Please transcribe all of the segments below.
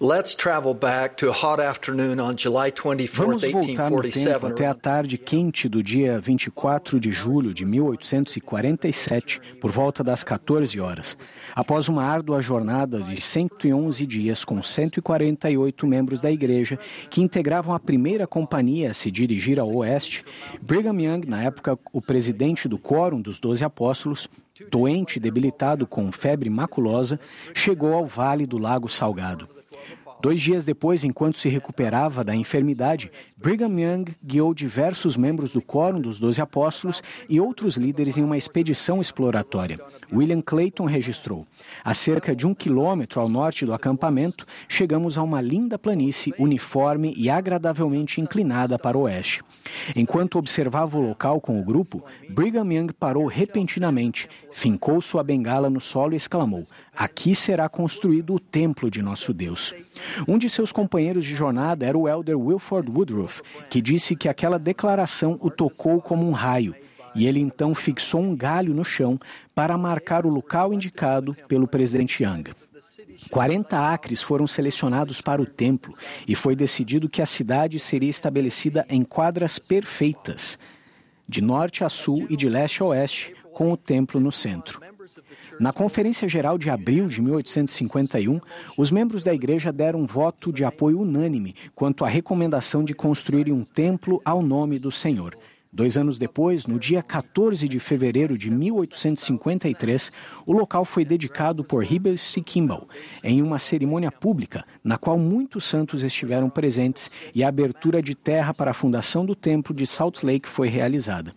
Let's travel back to a hot afternoon on July 24, Vamos voltar no tempo até a tarde quente do dia 24 de julho de 1847, por volta das 14 horas. Após uma árdua jornada de 111 dias com 148 membros da igreja que integravam a primeira companhia a se dirigir ao oeste, Brigham Young, na época o presidente do Quórum dos Doze Apóstolos, doente e debilitado com febre maculosa, chegou ao Vale do Lago Salgado. Dois dias depois, enquanto se recuperava da enfermidade, Brigham Young guiou diversos membros do Quórum dos Doze Apóstolos e outros líderes em uma expedição exploratória. William Clayton registrou: a cerca de um quilômetro ao norte do acampamento, chegamos a uma linda planície uniforme e agradavelmente inclinada para o oeste. Enquanto observava o local com o grupo, Brigham Young parou repentinamente, fincou sua bengala no solo e exclamou: Aqui será construído o templo de nosso Deus. Um de seus companheiros de jornada era o elder Wilford Woodruff, que disse que aquela declaração o tocou como um raio. E ele então fixou um galho no chão para marcar o local indicado pelo presidente Young. 40 acres foram selecionados para o templo e foi decidido que a cidade seria estabelecida em quadras perfeitas, de norte a sul e de leste a oeste, com o templo no centro. Na Conferência Geral de abril de 1851, os membros da igreja deram um voto de apoio unânime quanto à recomendação de construírem um templo ao nome do Senhor. Dois anos depois, no dia 14 de fevereiro de 1853, o local foi dedicado por C. Kimball em uma cerimônia pública na qual muitos santos estiveram presentes e a abertura de terra para a fundação do templo de Salt Lake foi realizada.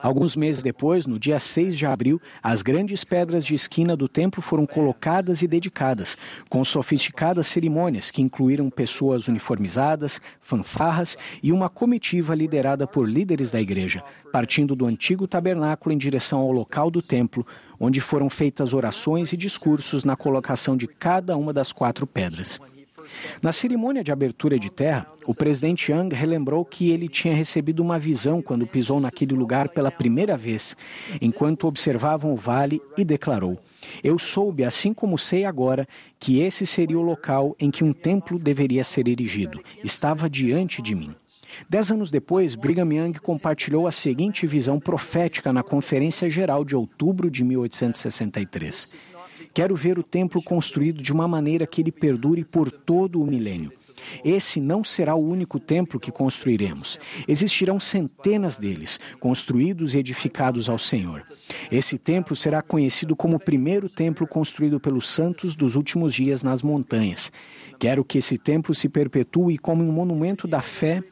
Alguns meses depois, no dia 6 de abril, as grandes pedras de esquina do templo foram colocadas e dedicadas, com sofisticadas cerimônias que incluíram pessoas uniformizadas, fanfarras e uma comitiva liderada por líderes da igreja, partindo do antigo tabernáculo em direção ao local do templo, onde foram feitas orações e discursos na colocação de cada uma das quatro pedras. Na cerimônia de abertura de terra, o presidente Young relembrou que ele tinha recebido uma visão quando pisou naquele lugar pela primeira vez, enquanto observavam o vale, e declarou: Eu soube, assim como sei agora, que esse seria o local em que um templo deveria ser erigido. Estava diante de mim. Dez anos depois, Brigham Young compartilhou a seguinte visão profética na Conferência Geral de outubro de 1863. Quero ver o templo construído de uma maneira que ele perdure por todo o milênio. Esse não será o único templo que construiremos. Existirão centenas deles, construídos e edificados ao Senhor. Esse templo será conhecido como o primeiro templo construído pelos santos dos últimos dias nas montanhas. Quero que esse templo se perpetue como um monumento da fé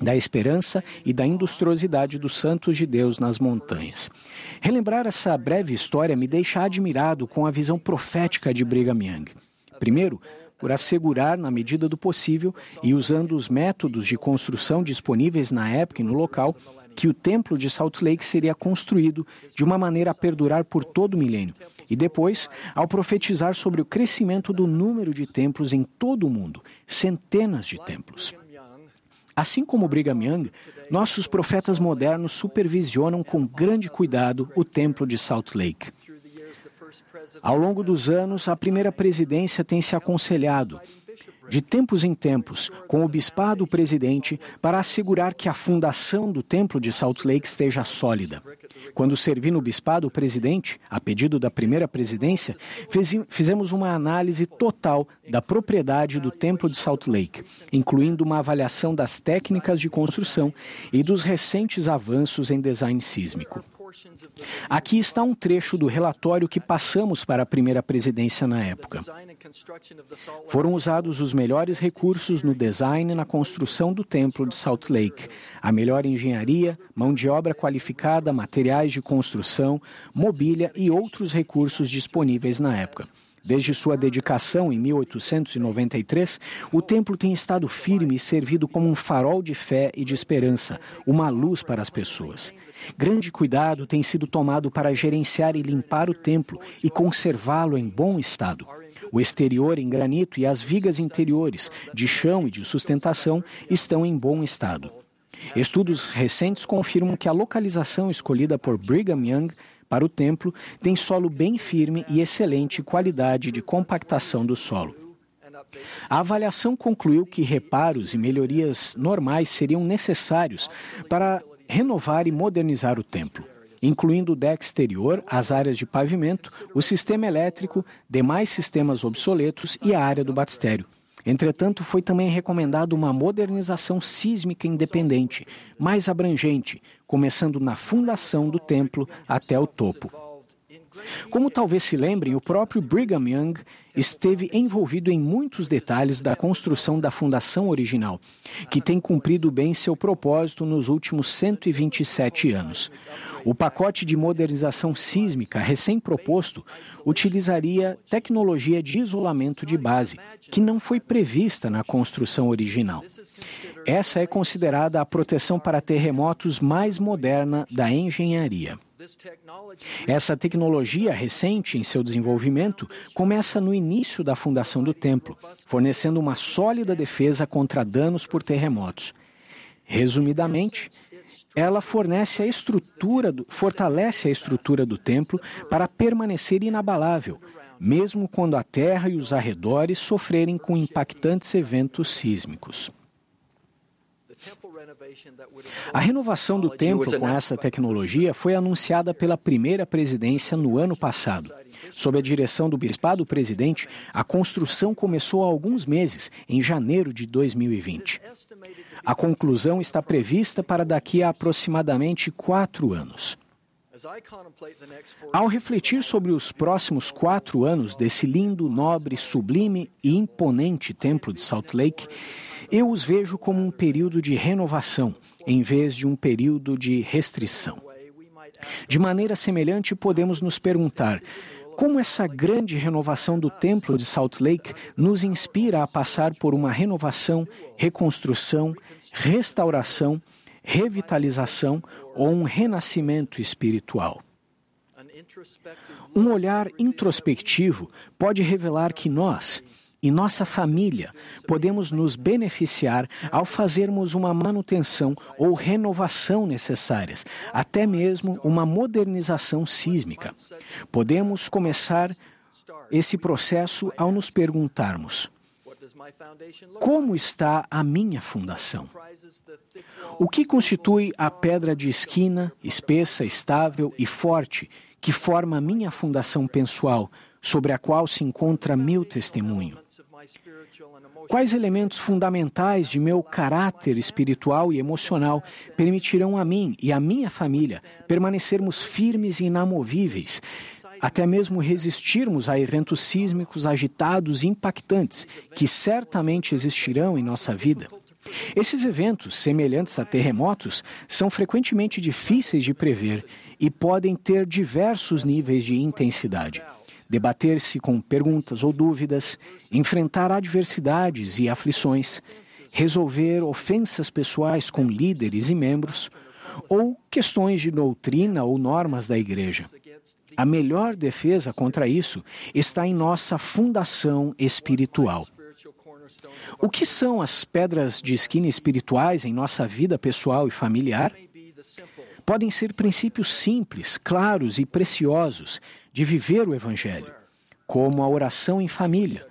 da esperança e da industriosidade dos santos de Deus nas montanhas. Relembrar essa breve história me deixa admirado com a visão profética de Brigham Young. Primeiro, por assegurar, na medida do possível e usando os métodos de construção disponíveis na época e no local, que o templo de Salt Lake seria construído de uma maneira a perdurar por todo o milênio. E depois, ao profetizar sobre o crescimento do número de templos em todo o mundo, centenas de templos. Assim como Brigham Young, nossos profetas modernos supervisionam com grande cuidado o templo de Salt Lake. Ao longo dos anos, a primeira presidência tem se aconselhado, de tempos em tempos, com o bispado presidente para assegurar que a fundação do templo de Salt Lake esteja sólida. Quando servi no bispado presidente, a pedido da primeira presidência, fizemos uma análise total da propriedade do templo de Salt Lake, incluindo uma avaliação das técnicas de construção e dos recentes avanços em design sísmico. Aqui está um trecho do relatório que passamos para a primeira presidência na época. Foram usados os melhores recursos no design e na construção do templo de Salt Lake, a melhor engenharia, mão de obra qualificada, materiais de construção, mobília e outros recursos disponíveis na época. Desde sua dedicação em 1893, o templo tem estado firme e servido como um farol de fé e de esperança, uma luz para as pessoas. Grande cuidado tem sido tomado para gerenciar e limpar o templo e conservá-lo em bom estado. O exterior em granito e as vigas interiores, de chão e de sustentação, estão em bom estado. Estudos recentes confirmam que a localização escolhida por Brigham Young para o templo tem solo bem firme e excelente qualidade de compactação do solo. A avaliação concluiu que reparos e melhorias normais seriam necessários para renovar e modernizar o templo, incluindo o deck exterior, as áreas de pavimento, o sistema elétrico, demais sistemas obsoletos e a área do batistério. Entretanto, foi também recomendado uma modernização sísmica independente, mais abrangente, começando na fundação do templo até o topo. Como talvez se lembrem, o próprio Brigham Young esteve envolvido em muitos detalhes da construção da fundação original, que tem cumprido bem seu propósito nos últimos 127 anos. O pacote de modernização sísmica recém-proposto utilizaria tecnologia de isolamento de base, que não foi prevista na construção original. Essa é considerada a proteção para terremotos mais moderna da engenharia. Essa tecnologia recente em seu desenvolvimento começa no início da fundação do templo, fornecendo uma sólida defesa contra danos por terremotos. Resumidamente, ela fornece a estrutura, do, fortalece a estrutura do templo para permanecer inabalável, mesmo quando a terra e os arredores sofrerem com impactantes eventos sísmicos. A renovação do templo com essa tecnologia foi anunciada pela primeira presidência no ano passado. Sob a direção do bispado presidente, a construção começou há alguns meses, em janeiro de 2020. A conclusão está prevista para daqui a aproximadamente quatro anos. Ao refletir sobre os próximos quatro anos desse lindo, nobre, sublime e imponente templo de Salt Lake, eu os vejo como um período de renovação, em vez de um período de restrição. De maneira semelhante, podemos nos perguntar como essa grande renovação do Templo de Salt Lake nos inspira a passar por uma renovação, reconstrução, restauração, revitalização ou um renascimento espiritual. Um olhar introspectivo pode revelar que nós, e nossa família podemos nos beneficiar ao fazermos uma manutenção ou renovação necessárias, até mesmo uma modernização sísmica. Podemos começar esse processo ao nos perguntarmos: como está a minha fundação? O que constitui a pedra de esquina, espessa, estável e forte, que forma a minha fundação pessoal, sobre a qual se encontra meu testemunho? Quais elementos fundamentais de meu caráter espiritual e emocional permitirão a mim e a minha família permanecermos firmes e inamovíveis, até mesmo resistirmos a eventos sísmicos agitados e impactantes que certamente existirão em nossa vida? Esses eventos, semelhantes a terremotos, são frequentemente difíceis de prever e podem ter diversos níveis de intensidade debater-se com perguntas ou dúvidas, enfrentar adversidades e aflições, resolver ofensas pessoais com líderes e membros, ou questões de doutrina ou normas da igreja. A melhor defesa contra isso está em nossa fundação espiritual. O que são as pedras de esquina espirituais em nossa vida pessoal e familiar? Podem ser princípios simples, claros e preciosos de viver o Evangelho, como a oração em família,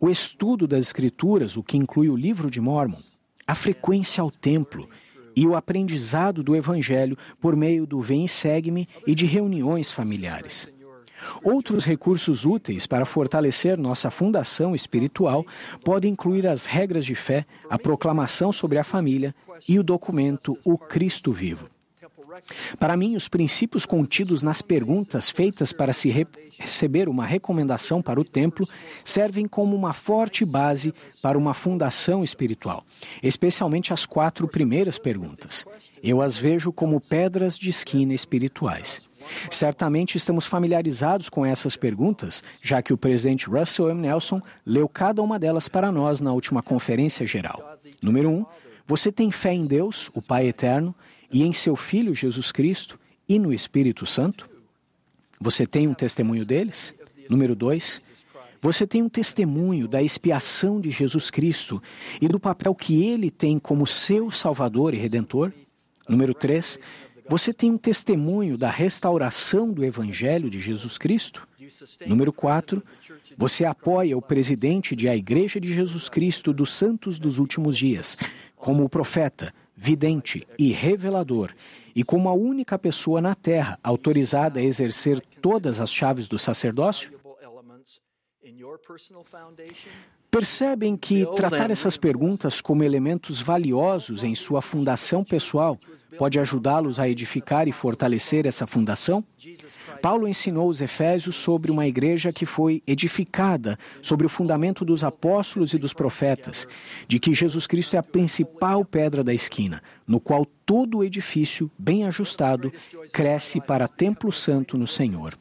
o estudo das Escrituras, o que inclui o livro de Mormon, a frequência ao templo e o aprendizado do Evangelho por meio do Vem e Segue-me e de reuniões familiares. Outros recursos úteis para fortalecer nossa fundação espiritual podem incluir as regras de fé, a proclamação sobre a família e o documento O Cristo Vivo. Para mim, os princípios contidos nas perguntas feitas para se re receber uma recomendação para o templo servem como uma forte base para uma fundação espiritual, especialmente as quatro primeiras perguntas. Eu as vejo como pedras de esquina espirituais. Certamente estamos familiarizados com essas perguntas, já que o presidente Russell M. Nelson leu cada uma delas para nós na última conferência geral. Número um, você tem fé em Deus, o Pai Eterno, e em seu Filho Jesus Cristo e no Espírito Santo? Você tem um testemunho deles? Número dois, você tem um testemunho da expiação de Jesus Cristo e do papel que ele tem como seu Salvador e Redentor? Número três, Você tem um testemunho da restauração do Evangelho de Jesus Cristo? Número 4. Você apoia o presidente de a Igreja de Jesus Cristo dos Santos dos Últimos Dias, como o profeta, vidente e revelador, e como a única pessoa na Terra autorizada a exercer todas as chaves do sacerdócio? Percebem que tratar essas perguntas como elementos valiosos em sua fundação pessoal pode ajudá-los a edificar e fortalecer essa fundação? Paulo ensinou os Efésios sobre uma igreja que foi edificada sobre o fundamento dos apóstolos e dos profetas, de que Jesus Cristo é a principal pedra da esquina, no qual todo o edifício, bem ajustado, cresce para templo santo no Senhor.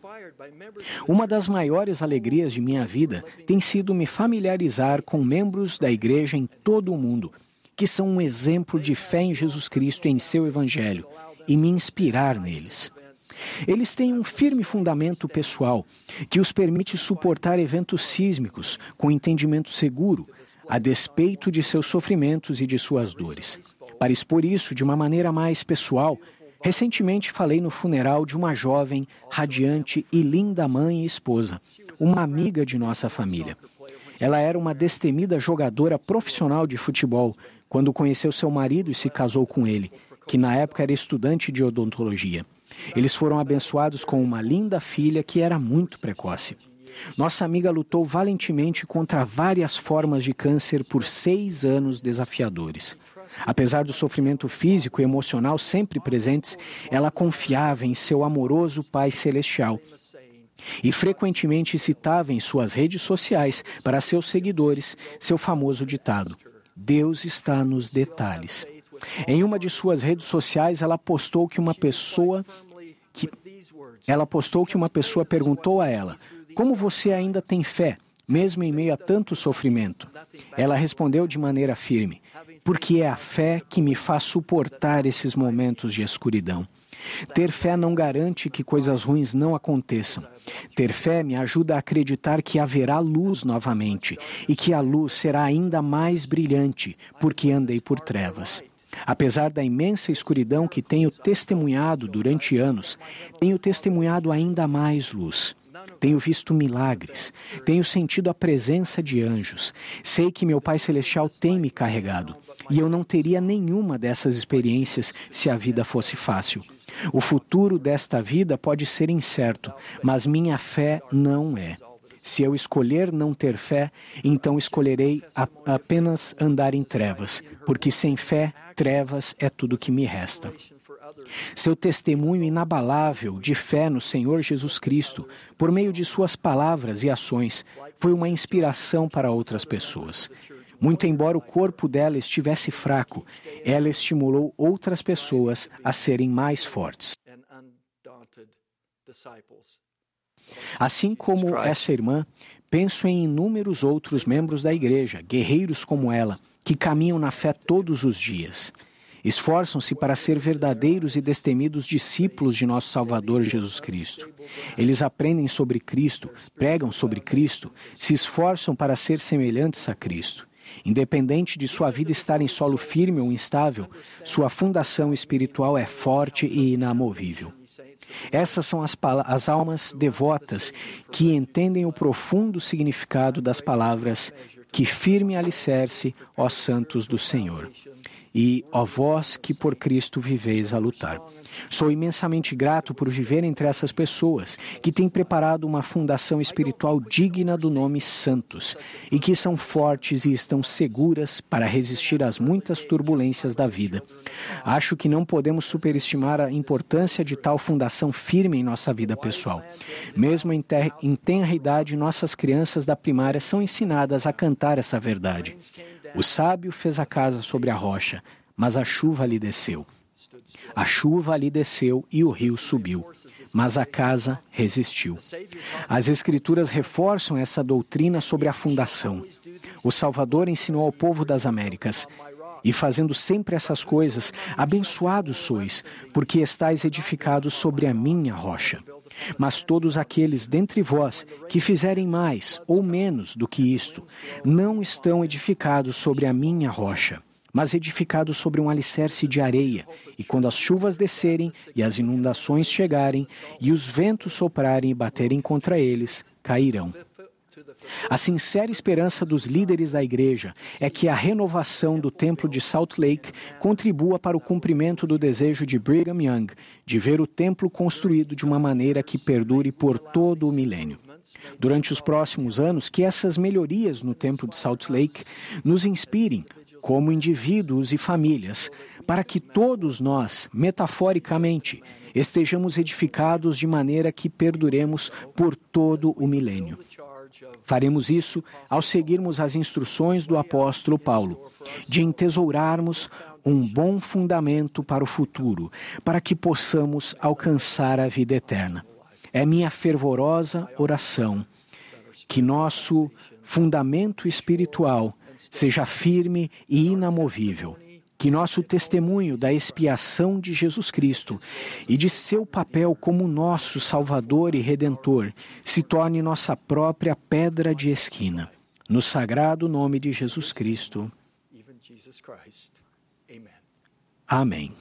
Uma das maiores alegrias de minha vida tem sido me familiarizar com membros da igreja em todo o mundo, que são um exemplo de fé em Jesus Cristo e em seu Evangelho, e me inspirar neles. Eles têm um firme fundamento pessoal que os permite suportar eventos sísmicos com entendimento seguro, a despeito de seus sofrimentos e de suas dores. Para expor isso de uma maneira mais pessoal, recentemente falei no funeral de uma jovem, radiante e linda mãe e esposa, uma amiga de nossa família. Ela era uma destemida jogadora profissional de futebol quando conheceu seu marido e se casou com ele, que na época era estudante de odontologia. Eles foram abençoados com uma linda filha que era muito precoce. Nossa amiga lutou valentemente contra várias formas de câncer por seis anos desafiadores. Apesar do sofrimento físico e emocional sempre presentes, ela confiava em seu amoroso Pai Celestial e frequentemente citava em suas redes sociais para seus seguidores seu famoso ditado: Deus está nos detalhes. Em uma de suas redes sociais, ela postou que uma pessoa que ela postou que uma pessoa perguntou a ela: "Como você ainda tem fé, mesmo em meio a tanto sofrimento?" Ela respondeu de maneira firme: "Porque é a fé que me faz suportar esses momentos de escuridão." Ter fé não garante que coisas ruins não aconteçam. Ter fé me ajuda a acreditar que haverá luz novamente e que a luz será ainda mais brilhante, porque andei por trevas. Apesar da imensa escuridão que tenho testemunhado durante anos, tenho testemunhado ainda mais luz. Tenho visto milagres, tenho sentido a presença de anjos. Sei que meu Pai Celestial tem me carregado e eu não teria nenhuma dessas experiências se a vida fosse fácil. O futuro desta vida pode ser incerto, mas minha fé não é. Se eu escolher não ter fé, então escolherei apenas andar em trevas, porque sem fé, trevas é tudo que me resta. Seu testemunho inabalável de fé no Senhor Jesus Cristo, por meio de suas palavras e ações, foi uma inspiração para outras pessoas. Muito embora o corpo dela estivesse fraco, ela estimulou outras pessoas a serem mais fortes. Assim como essa irmã, penso em inúmeros outros membros da igreja, guerreiros como ela, que caminham na fé todos os dias. Esforçam-se para ser verdadeiros e destemidos discípulos de nosso Salvador Jesus Cristo. Eles aprendem sobre Cristo, pregam sobre Cristo, se esforçam para ser semelhantes a Cristo. Independente de sua vida estar em solo firme ou instável, sua fundação espiritual é forte e inamovível. Essas são as, as almas devotas que entendem o profundo significado das palavras que firme alicerce, ó santos do Senhor e, ó vós que por Cristo viveis a lutar. Sou imensamente grato por viver entre essas pessoas que têm preparado uma fundação espiritual digna do nome Santos e que são fortes e estão seguras para resistir às muitas turbulências da vida. Acho que não podemos superestimar a importância de tal fundação firme em nossa vida pessoal. Mesmo em, ter, em tenra idade, nossas crianças da primária são ensinadas a cantar essa verdade. O sábio fez a casa sobre a rocha, mas a chuva lhe desceu. A chuva lhe desceu e o rio subiu, mas a casa resistiu. As Escrituras reforçam essa doutrina sobre a fundação. O Salvador ensinou ao povo das Américas: E fazendo sempre essas coisas, abençoados sois, porque estáis edificados sobre a minha rocha. Mas todos aqueles dentre vós que fizerem mais ou menos do que isto, não estão edificados sobre a minha rocha. mas edificado sobre um alicerce de areia, e quando as chuvas descerem e as inundações chegarem, e os ventos soprarem e baterem contra eles, cairão. A sincera esperança dos líderes da igreja é que a renovação do templo de Salt Lake contribua para o cumprimento do desejo de Brigham Young de ver o templo construído de uma maneira que perdure por todo o milênio. Durante os próximos anos, que essas melhorias no templo de Salt Lake nos inspirem como indivíduos e famílias, para que todos nós, metaforicamente, estejamos edificados de maneira que perduremos por todo o milênio. Faremos isso ao seguirmos as instruções do apóstolo Paulo, de entesourarmos um bom fundamento para o futuro, para que possamos alcançar a vida eterna. É minha fervorosa oração que nosso fundamento espiritual seja firme e inamovível. Que nosso testemunho da expiação de Jesus Cristo e de seu papel como nosso Salvador e Redentor se torne nossa própria pedra de esquina. No sagrado nome de Jesus Cristo. Amém.